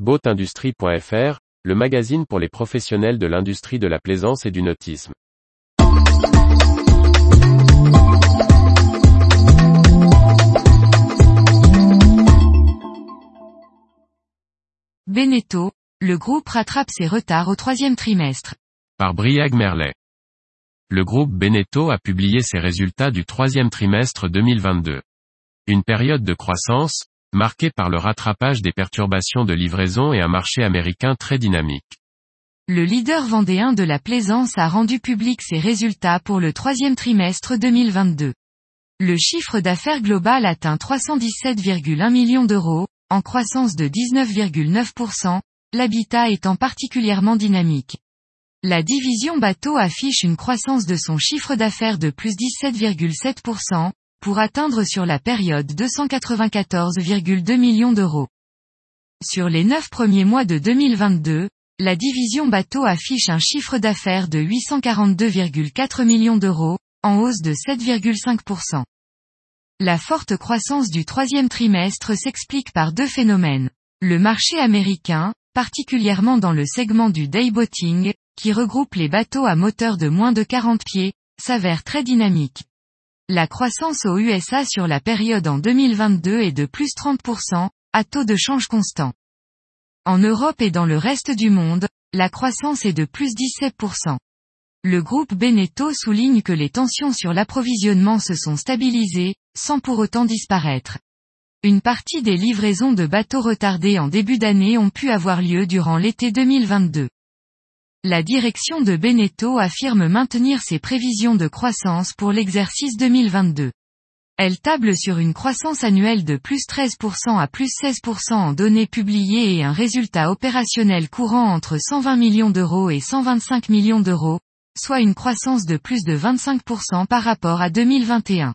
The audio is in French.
Boatindustrie.fr, le magazine pour les professionnels de l'industrie de la plaisance et du nautisme. Beneteau, le groupe rattrape ses retards au troisième trimestre. Par Briag Merlet. Le groupe Beneteau a publié ses résultats du troisième trimestre 2022. Une période de croissance, marquée par le rattrapage des perturbations de livraison et un marché américain très dynamique. Le leader vendéen de la plaisance a rendu public ses résultats pour le troisième trimestre 2022. Le chiffre d'affaires global atteint 317,1 millions d'euros, en croissance de 19,9%, l'habitat étant particulièrement dynamique. La division bateau affiche une croissance de son chiffre d'affaires de plus 17,7%, pour atteindre sur la période 294,2 millions d'euros. Sur les neuf premiers mois de 2022, la division bateau affiche un chiffre d'affaires de 842,4 millions d'euros, en hausse de 7,5%. La forte croissance du troisième trimestre s'explique par deux phénomènes. Le marché américain, particulièrement dans le segment du dayboating, qui regroupe les bateaux à moteur de moins de 40 pieds, s'avère très dynamique. La croissance aux USA sur la période en 2022 est de plus 30%, à taux de change constant. En Europe et dans le reste du monde, la croissance est de plus 17%. Le groupe Beneteau souligne que les tensions sur l'approvisionnement se sont stabilisées, sans pour autant disparaître. Une partie des livraisons de bateaux retardés en début d'année ont pu avoir lieu durant l'été 2022 la direction de Beneteau affirme maintenir ses prévisions de croissance pour l'exercice 2022. Elle table sur une croissance annuelle de plus 13% à plus 16% en données publiées et un résultat opérationnel courant entre 120 millions d'euros et 125 millions d'euros, soit une croissance de plus de 25% par rapport à 2021.